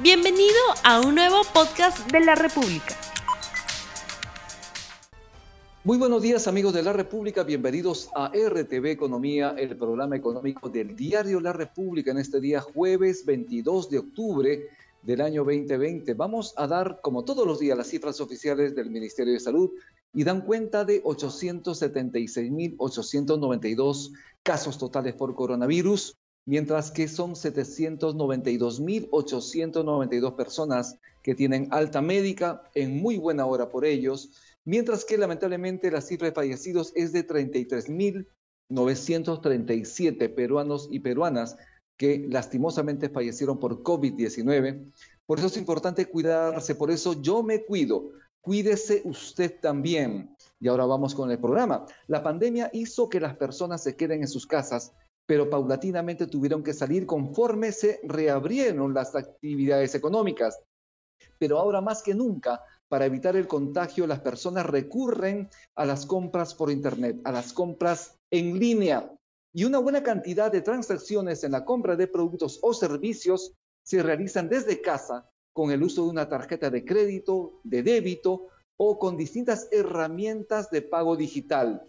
Bienvenido a un nuevo podcast de la República. Muy buenos días amigos de la República, bienvenidos a RTV Economía, el programa económico del diario La República en este día jueves 22 de octubre del año 2020. Vamos a dar, como todos los días, las cifras oficiales del Ministerio de Salud y dan cuenta de 876.892 casos totales por coronavirus, mientras que son 792.892 personas que tienen alta médica en muy buena hora por ellos, mientras que lamentablemente la cifra de fallecidos es de 33.937 peruanos y peruanas que lastimosamente fallecieron por COVID-19. Por eso es importante cuidarse, por eso yo me cuido. Cuídese usted también. Y ahora vamos con el programa. La pandemia hizo que las personas se queden en sus casas pero paulatinamente tuvieron que salir conforme se reabrieron las actividades económicas. Pero ahora más que nunca, para evitar el contagio, las personas recurren a las compras por Internet, a las compras en línea. Y una buena cantidad de transacciones en la compra de productos o servicios se realizan desde casa con el uso de una tarjeta de crédito, de débito o con distintas herramientas de pago digital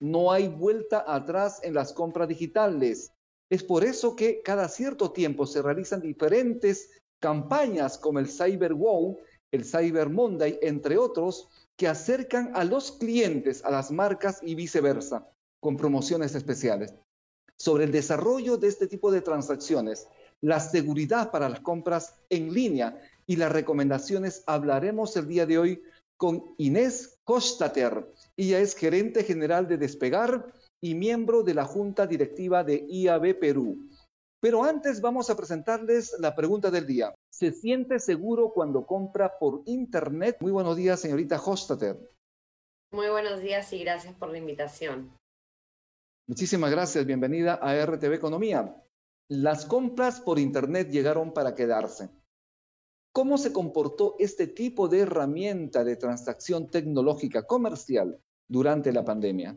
no hay vuelta atrás en las compras digitales. Es por eso que cada cierto tiempo se realizan diferentes campañas como el Cyber Wow, el Cyber Monday, entre otros, que acercan a los clientes a las marcas y viceversa, con promociones especiales. Sobre el desarrollo de este tipo de transacciones, la seguridad para las compras en línea y las recomendaciones hablaremos el día de hoy con Inés Kostater. Ella es gerente general de Despegar y miembro de la Junta Directiva de IAB Perú. Pero antes vamos a presentarles la pregunta del día. ¿Se siente seguro cuando compra por Internet? Muy buenos días, señorita Hostater. Muy buenos días y gracias por la invitación. Muchísimas gracias. Bienvenida a RTV Economía. Las compras por Internet llegaron para quedarse. ¿Cómo se comportó este tipo de herramienta de transacción tecnológica comercial durante la pandemia?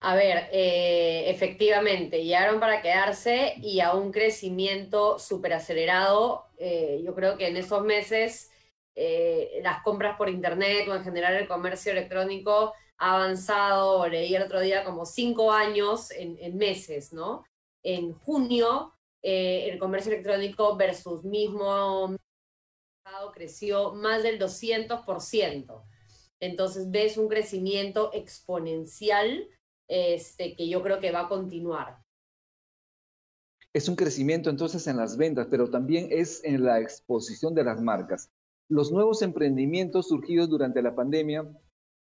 A ver, eh, efectivamente, llegaron para quedarse y a un crecimiento súper acelerado. Eh, yo creo que en esos meses eh, las compras por Internet o en general el comercio electrónico ha avanzado, leí el otro día, como cinco años en, en meses, ¿no? En junio el comercio electrónico versus mismo creció más del 200%. Entonces ves un crecimiento exponencial este, que yo creo que va a continuar. Es un crecimiento entonces en las ventas, pero también es en la exposición de las marcas. Los nuevos emprendimientos surgidos durante la pandemia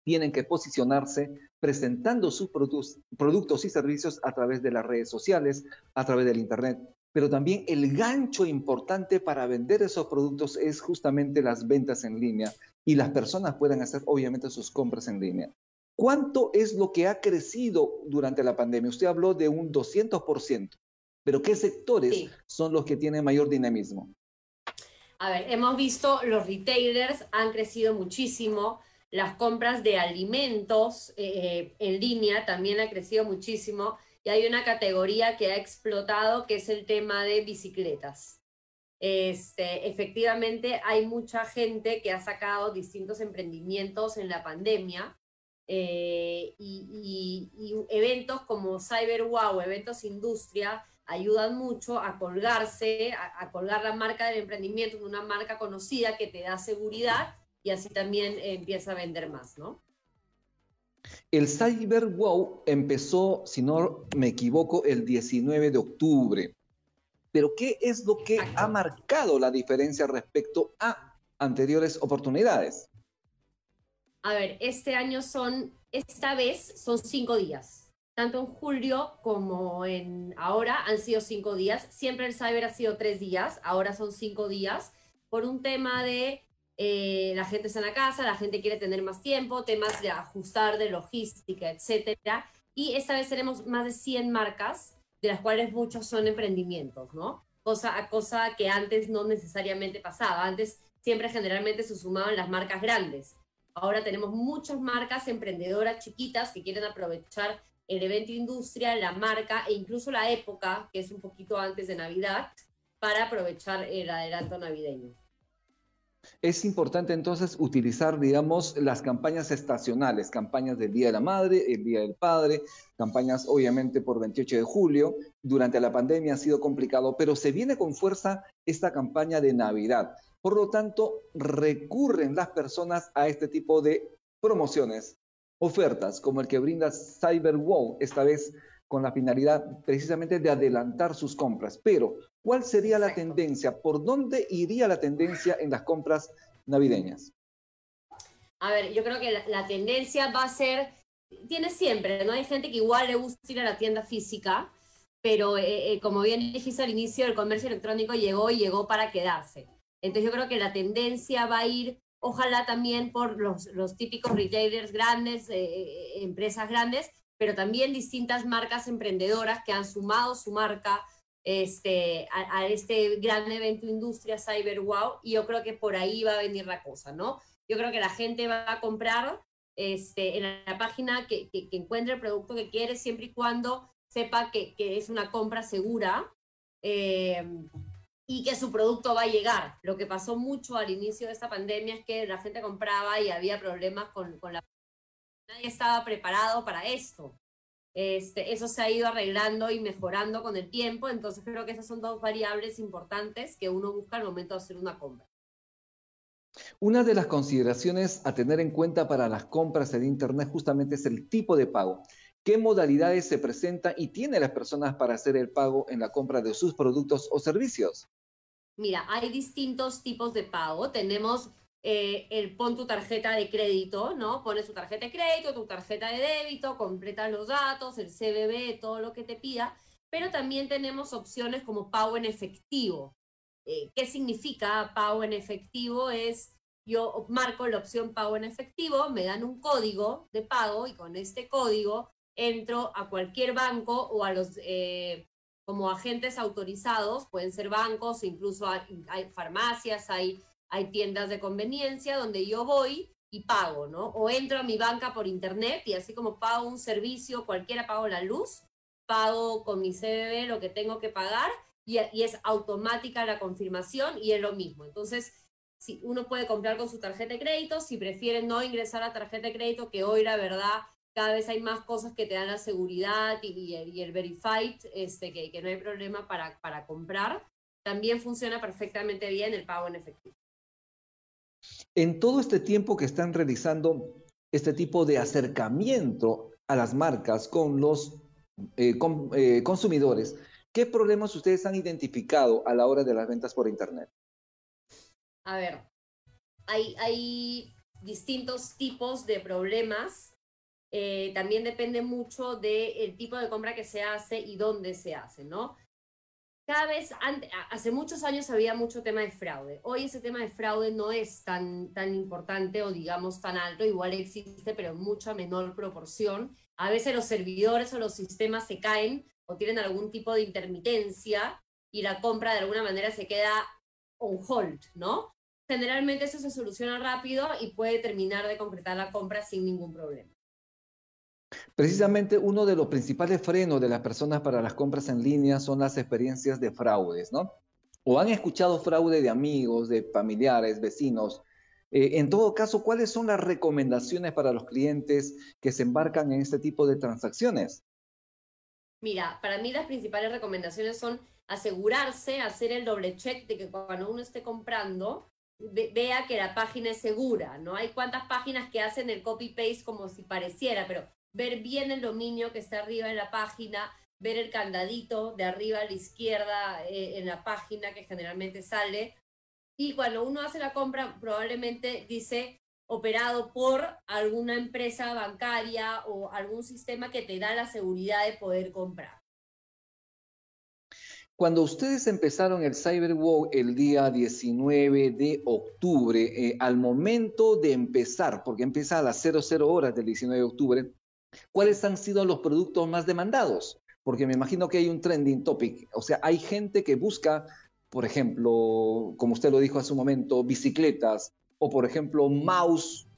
tienen que posicionarse presentando sus productos y servicios a través de las redes sociales, a través del Internet pero también el gancho importante para vender esos productos es justamente las ventas en línea y las personas pueden hacer obviamente sus compras en línea. ¿Cuánto es lo que ha crecido durante la pandemia? Usted habló de un 200%, pero ¿qué sectores son los que tienen mayor dinamismo? A ver, hemos visto los retailers han crecido muchísimo, las compras de alimentos eh, en línea también ha crecido muchísimo y hay una categoría que ha explotado que es el tema de bicicletas. Este, efectivamente, hay mucha gente que ha sacado distintos emprendimientos en la pandemia eh, y, eventos como Cyber Wow, eventos industria, ayudan mucho a colgarse, a, a, colgar la marca del emprendimiento en una marca conocida que te da seguridad y así también empieza a vender más, ¿no? El Cyber Wow empezó, si no me equivoco, el 19 de octubre. Pero ¿qué es lo que ha marcado la diferencia respecto a anteriores oportunidades? A ver, este año son, esta vez son cinco días. Tanto en julio como en ahora han sido cinco días. Siempre el Cyber ha sido tres días, ahora son cinco días, por un tema de eh, la gente está en la casa, la gente quiere tener más tiempo, temas de ajustar de logística, etcétera. Y esta vez tenemos más de 100 marcas, de las cuales muchos son emprendimientos, ¿no? Cosa cosa que antes no necesariamente pasaba. Antes siempre generalmente se sumaban las marcas grandes. Ahora tenemos muchas marcas emprendedoras chiquitas que quieren aprovechar el evento industria, la marca e incluso la época, que es un poquito antes de Navidad, para aprovechar el adelanto navideño. Es importante entonces utilizar, digamos, las campañas estacionales, campañas del Día de la Madre, el Día del Padre, campañas obviamente por 28 de julio. Durante la pandemia ha sido complicado, pero se viene con fuerza esta campaña de Navidad. Por lo tanto, recurren las personas a este tipo de promociones, ofertas, como el que brinda CyberWow, esta vez con la finalidad precisamente de adelantar sus compras. Pero, ¿cuál sería la tendencia? ¿Por dónde iría la tendencia en las compras navideñas? A ver, yo creo que la, tendencia va a ser, tiene siempre, ¿no? Hay gente que igual le gusta ir a la tienda física, pero eh, eh, como bien dijiste al inicio, el comercio electrónico llegó y llegó para quedarse. Entonces yo creo que la tendencia va a ir, ojalá también por los, los típicos retailers grandes, eh, empresas grandes, pero también distintas marcas emprendedoras que han sumado su marca este, a, este gran evento industria Cyber Wow y yo creo que por ahí va a venir la cosa, ¿no? Yo creo que la gente va a comprar este, en la página que, que, encuentre el producto que quiere siempre y cuando sepa que, que es una compra segura eh, y que su producto va a llegar. Lo que pasó mucho al inicio de esta pandemia es que la gente compraba y había problemas con, con la nadie estaba preparado para esto. Este, eso se ha ido arreglando y mejorando con el tiempo, entonces creo que esas son dos variables importantes que uno busca al momento de hacer una compra. Una de las consideraciones a tener en cuenta para las compras en Internet justamente es el tipo de pago. ¿Qué modalidades se presentan y tienen las personas para hacer el pago en la compra de sus productos o servicios? Mira, hay distintos tipos de pago. Tenemos eh, el pon tu tarjeta de crédito, ¿no? Pones tu tarjeta de crédito, tu tarjeta de débito, completas los datos, el CBB, todo lo que te pida, pero también tenemos opciones como pago en efectivo. Eh, ¿Qué significa pago en efectivo? Es yo marco la opción pago en efectivo, me dan un código de pago y con este código entro a cualquier banco o a los eh, como agentes autorizados, pueden ser bancos, incluso hay farmacias, hay hay tiendas de conveniencia donde yo voy y pago, ¿no? O entro a mi banca por internet y así como pago un servicio, cualquiera pago la luz, pago con mi CBB lo que tengo que pagar y, es automática la confirmación y es lo mismo. Entonces, si uno puede comprar con su tarjeta de crédito, si prefiere no ingresar a tarjeta de crédito, que hoy la verdad cada vez hay más cosas que te dan la seguridad y, el verified, este, que, que no hay problema para, para comprar, también funciona perfectamente bien el pago en efectivo. En todo este tiempo que están realizando este tipo de acercamiento a las marcas con los eh, eh, consumidores, ¿qué problemas ustedes han identificado a la hora de las ventas por Internet? A ver, hay, distintos tipos de problemas. Eh, también depende mucho del tipo de compra que se hace y dónde se hace, ¿no? Cada vez, hace muchos años había mucho tema de fraude. Hoy ese tema de fraude no es tan, tan importante o digamos tan alto, igual existe, pero en mucha menor proporción. A veces los servidores o los sistemas se caen o tienen algún tipo de intermitencia y la compra de alguna manera se queda on hold, ¿no? Generalmente eso se soluciona rápido y puede terminar de concretar la compra sin ningún problema. Precisamente uno de los principales frenos de las personas para las compras en línea son las experiencias de fraudes, ¿no? O han escuchado fraude de amigos, de familiares, vecinos. Eh, en todo caso, ¿cuáles son las recomendaciones para los clientes que se embarcan en este tipo de transacciones? Mira, para mí las principales recomendaciones son asegurarse, hacer el doble check de que cuando uno esté comprando, vea que la página es segura, ¿no? Hay cuantas páginas que hacen el copy-paste como si pareciera, pero ver bien el dominio que está arriba en la página, ver el candadito de arriba a la izquierda eh, en la página que generalmente sale. Y cuando uno hace la compra, probablemente dice operado por alguna empresa bancaria o algún sistema que te da la seguridad de poder comprar. Cuando ustedes empezaron el CyberWalk el día 19 de octubre, eh, al momento de empezar, porque empieza a las 00 horas del 19 de octubre, ¿Cuáles han sido los productos más demandados? Porque me imagino que hay un trending topic. O sea, hay gente que busca, por ejemplo, como usted lo dijo hace un momento, bicicletas, o por ejemplo, mouse,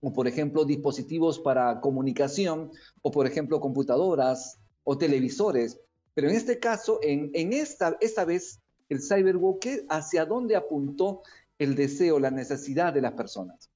o por ejemplo, dispositivos para comunicación, o por ejemplo, computadoras o televisores. Pero en este caso, en, esta, vez, el cyberwalk, ¿hacia dónde apuntó el deseo, la necesidad de las personas?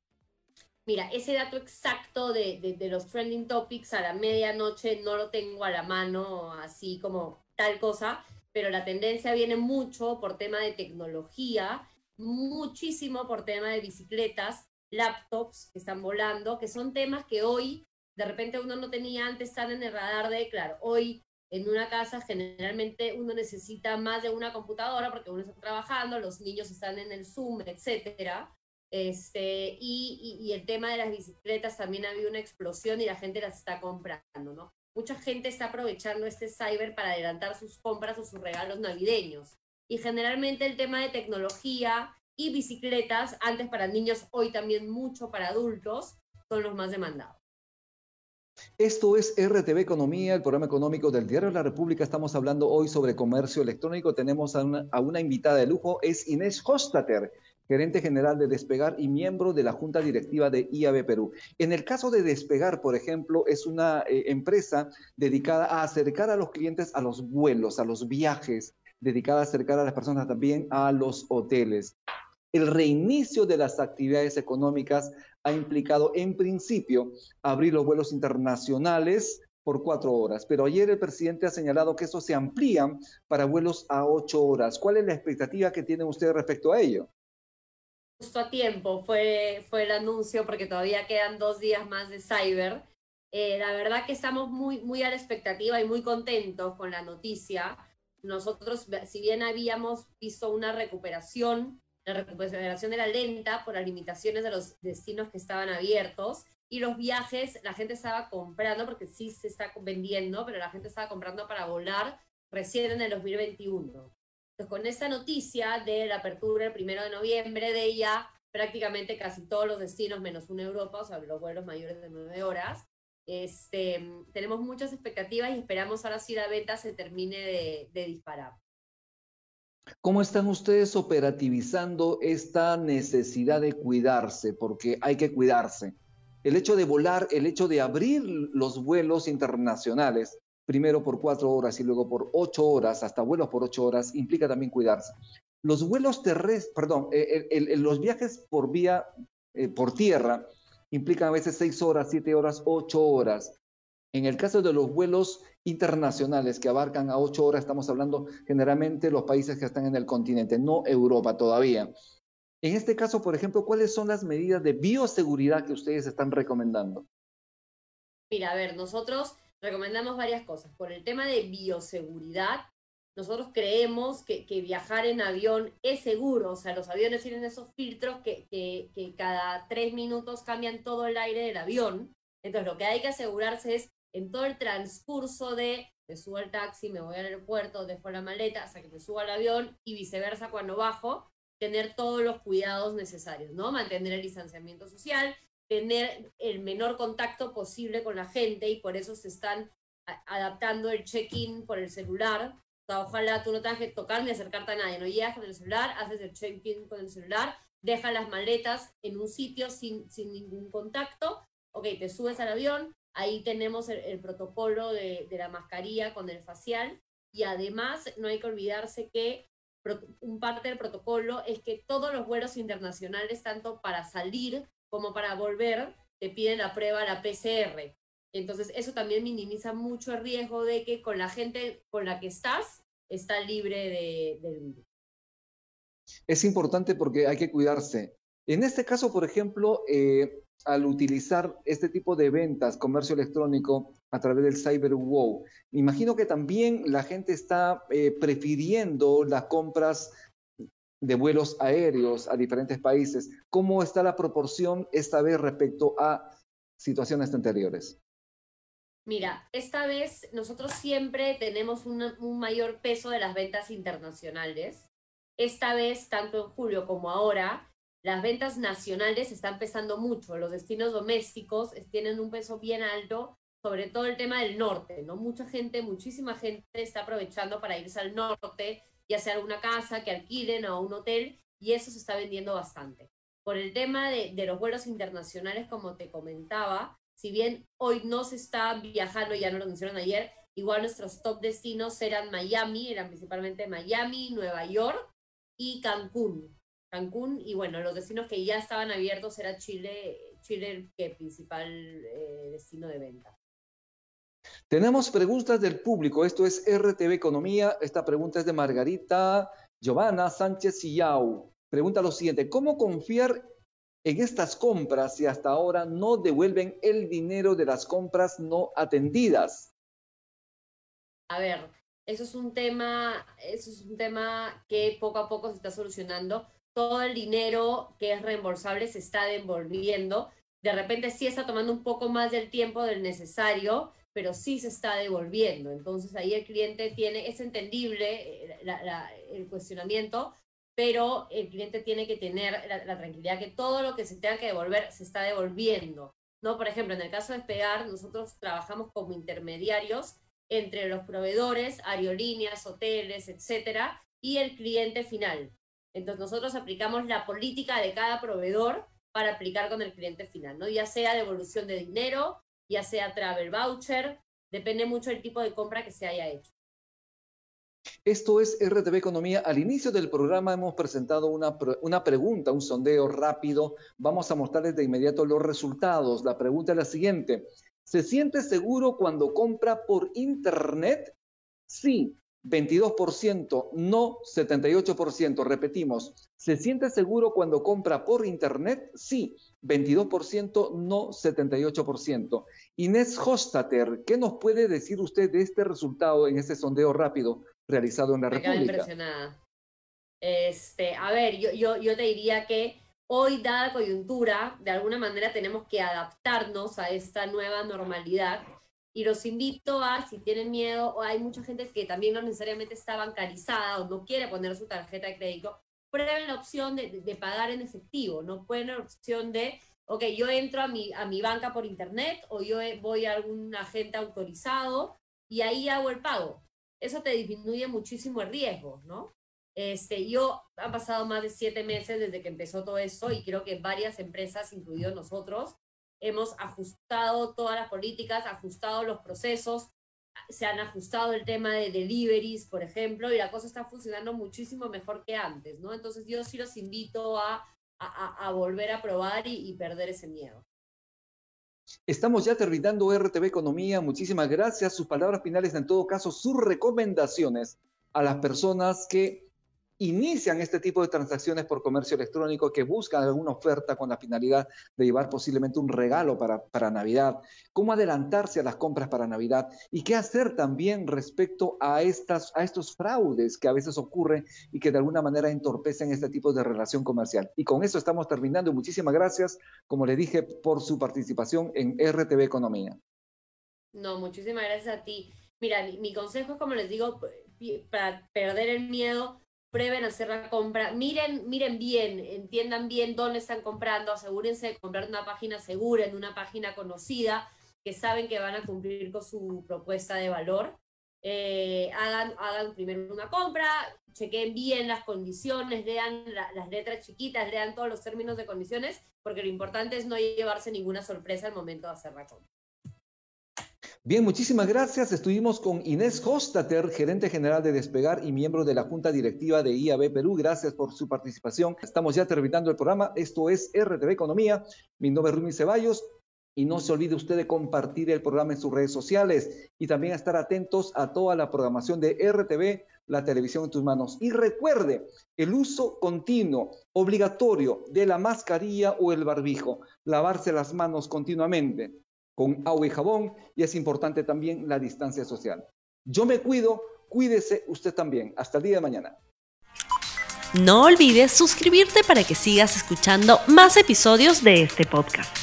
Mira, ese dato exacto de, los trending topics a la medianoche no lo tengo a la mano, así como tal cosa, pero la tendencia viene mucho por tema de tecnología, muchísimo por tema de bicicletas, laptops que están volando, que son temas que hoy de repente uno no tenía antes, están en el radar de, claro, hoy en una casa generalmente uno necesita más de una computadora porque uno está trabajando, los niños están en el Zoom, etcétera. Este, y, y, el tema de las bicicletas también ha habido una explosión y la gente las está comprando, ¿no? Mucha gente está aprovechando este cyber para adelantar sus compras o sus regalos navideños. Y generalmente el tema de tecnología y bicicletas, antes para niños, hoy también mucho para adultos, son los más demandados. Esto es RTV Economía, el programa económico del Diario de la República. Estamos hablando hoy sobre comercio electrónico. Tenemos a una, invitada de lujo, es Inés Hostater, gerente general de Despegar y miembro de la Junta Directiva de IAB Perú. En el caso de Despegar, por ejemplo, es una eh, empresa dedicada a acercar a los clientes a los vuelos, a los viajes, dedicada a acercar a las personas también a los hoteles. El reinicio de las actividades económicas ha implicado en principio abrir los vuelos internacionales por cuatro horas, pero ayer el presidente ha señalado que eso se amplía para vuelos a ocho horas. ¿Cuál es la expectativa que tienen ustedes respecto a ello? Justo a tiempo fue, fue el anuncio porque todavía quedan dos días más de Cyber. Eh, la verdad que estamos muy, muy a la expectativa y muy contentos con la noticia. Nosotros, si bien habíamos visto una recuperación la recuperación era lenta por las limitaciones de los destinos que estaban abiertos y los viajes, la gente estaba comprando, porque sí se está vendiendo, pero la gente estaba comprando para volar recién en el 2021. Con esta noticia de la apertura el primero de noviembre, de ella prácticamente casi todos los destinos, menos una Europa, o sea, los vuelos mayores de nueve horas, este, tenemos muchas expectativas y esperamos ahora sí la venta se termine de disparar. ¿Cómo están ustedes operativizando esta necesidad de cuidarse? Porque hay que cuidarse. El hecho de volar, el hecho de abrir los vuelos internacionales, primero por cuatro horas y luego por ocho horas, hasta vuelos por ocho horas, implica también cuidarse. Los vuelos terrestres, perdón, eh, los viajes por vía, eh, por tierra, implican a veces seis horas, siete horas, ocho horas. En el caso de los vuelos internacionales que abarcan a ocho horas, estamos hablando generalmente los países que están en el continente, no Europa todavía. En este caso, por ejemplo, ¿cuáles son las medidas de bioseguridad que ustedes están recomendando? Mira, a ver, nosotros recomendamos varias cosas. Por el tema de bioseguridad, nosotros creemos que, viajar en avión es seguro, o sea, los aviones tienen esos filtros que, que cada tres minutos cambian todo el aire del avión. Entonces, lo que hay que asegurarse es en todo el transcurso de me subo al taxi, me voy al aeropuerto, dejo la maleta hasta que me subo al avión y viceversa cuando bajo, tener todos los cuidados necesarios, ¿no? Mantener el distanciamiento social, tener el menor contacto posible con la gente y por eso se están adaptando el check-in por el celular. O sea, ojalá tú no tengas que tocar ni acercarte a nadie, no llegas con el celular, haces el check-in con el celular, dejas las maletas en un sitio sin, sin ningún contacto, ok, te subes al avión, Ahí tenemos el, protocolo de, la mascarilla con el facial y además no hay que olvidarse que un parte del protocolo es que todos los vuelos internacionales, tanto para salir como para volver, te piden la prueba, la PCR. Entonces, eso también minimiza mucho el riesgo de que con la gente con la que estás, está libre de, del virus. Es importante porque hay que cuidarse. En este caso, por ejemplo, eh, al utilizar este tipo de ventas, comercio electrónico a través del cyber wow, me imagino que también la gente está eh, prefiriendo las compras de vuelos aéreos a diferentes países. ¿Cómo está la proporción esta vez respecto a situaciones anteriores? Mira, esta vez nosotros siempre tenemos un mayor peso de las ventas internacionales. Esta vez, tanto en julio como ahora, las ventas nacionales están pesando mucho, los destinos domésticos tienen un peso bien alto, sobre todo el tema del norte, ¿no? Mucha gente, muchísima gente está aprovechando para irse al norte, ya sea a una casa que alquilen o un hotel, y eso se está vendiendo bastante. Por el tema de, de los vuelos internacionales, como te comentaba, si bien hoy no se está viajando, ya no lo anunciaron ayer, Igual nuestros top destinos eran Miami, eran principalmente Miami, Nueva York y Cancún. Cancún y bueno, los destinos que ya estaban abiertos era Chile, Chile que principal eh, destino de venta. Tenemos preguntas del público. Esto es RTV Economía. Esta pregunta es de Margarita Giovanna Sánchez Sillao. Pregunta lo siguiente: ¿Cómo confiar en estas compras si hasta ahora no devuelven el dinero de las compras no atendidas? A ver, eso es un tema, eso es un tema que poco a poco se está solucionando. Todo el dinero que es reembolsable se está devolviendo. De repente sí está tomando un poco más del tiempo del necesario, pero sí se está devolviendo. Entonces ahí el cliente tiene, es entendible eh, el cuestionamiento, pero el cliente tiene que tener la, tranquilidad que todo lo que se tenga que devolver se está devolviendo. ¿no? Por ejemplo, en el caso de Despegar, nosotros trabajamos como intermediarios entre los proveedores, aerolíneas, hoteles, etcétera, y el cliente final. Entonces nosotros aplicamos la política de cada proveedor para aplicar con el cliente final, ¿no? Ya sea devolución de dinero, ya sea travel voucher, depende mucho del tipo de compra que se haya hecho. Esto es RTV Economía. Al inicio del programa hemos presentado una, una, pregunta, un sondeo rápido. Vamos a mostrarles de inmediato los resultados. La pregunta es la siguiente. ¿Se siente seguro cuando compra por Internet? Sí, 22%, no 78%. Repetimos, ¿se siente seguro cuando compra por Internet? Sí, 22%, no 78%. Inés Hostater, ¿qué nos puede decir usted de este resultado en este sondeo rápido realizado en la Me República? impresionada. Este, a ver, yo, yo, yo te diría que hoy, dada coyuntura, de alguna manera tenemos que adaptarnos a esta nueva normalidad. Y los invito a, si tienen miedo, o hay mucha gente que también no necesariamente está bancarizada o no quiere poner su tarjeta de crédito, prueben la opción de, de, pagar en efectivo, no pueden la opción de, ok, yo entro a mi, a mi banca por internet o yo voy a algún agente autorizado y ahí hago el pago. Eso te disminuye muchísimo el riesgo, ¿no? Este, yo han pasado más de siete meses desde que empezó todo eso y creo que varias empresas, incluidos nosotros, hemos ajustado todas las políticas, ajustado los procesos, se han ajustado el tema de deliveries, por ejemplo, y la cosa está funcionando muchísimo mejor que antes, ¿no? Entonces yo sí los invito a, a, volver a probar y, y, perder ese miedo. Estamos ya terminando RTV Economía. Muchísimas gracias. Sus palabras finales, en todo caso, sus recomendaciones a las personas que inician este tipo de transacciones por comercio electrónico, que buscan alguna oferta con la finalidad de llevar posiblemente un regalo para, para Navidad, cómo adelantarse a las compras para Navidad y qué hacer también respecto a, estas, a estos fraudes que a veces ocurren y que de alguna manera entorpecen este tipo de relación comercial. Y con eso estamos terminando. Muchísimas gracias, como le dije, por su participación en RTV Economía. No, muchísimas gracias a ti. Mira, mi, mi consejo es, como les digo, para perder el miedo, prueben hacer la compra, miren, miren bien, entiendan bien dónde están comprando, asegúrense de comprar una página segura, en una página conocida, que saben que van a cumplir con su propuesta de valor. Eh, hagan, hagan primero una compra, chequen bien las condiciones, lean las letras chiquitas, lean todos los términos de condiciones, porque lo importante es no llevarse ninguna sorpresa al momento de hacer la compra. Bien, muchísimas gracias. Estuvimos con Inés Hostater, gerente general de Despegar y miembro de la Junta Directiva de IAB Perú. Gracias por su participación. Estamos ya terminando el programa. Esto es RTV Economía. Mi nombre es Rumi Ceballos. Y no se olvide usted de compartir el programa en sus redes sociales y también estar atentos a toda la programación de RTV, la televisión en tus manos. Y recuerde el uso continuo, obligatorio de la mascarilla o el barbijo, lavarse las manos continuamente con agua y jabón y es importante también la distancia social. Yo me cuido, cuídese usted también. Hasta el día de mañana. No olvides suscribirte para que sigas escuchando más episodios de este podcast.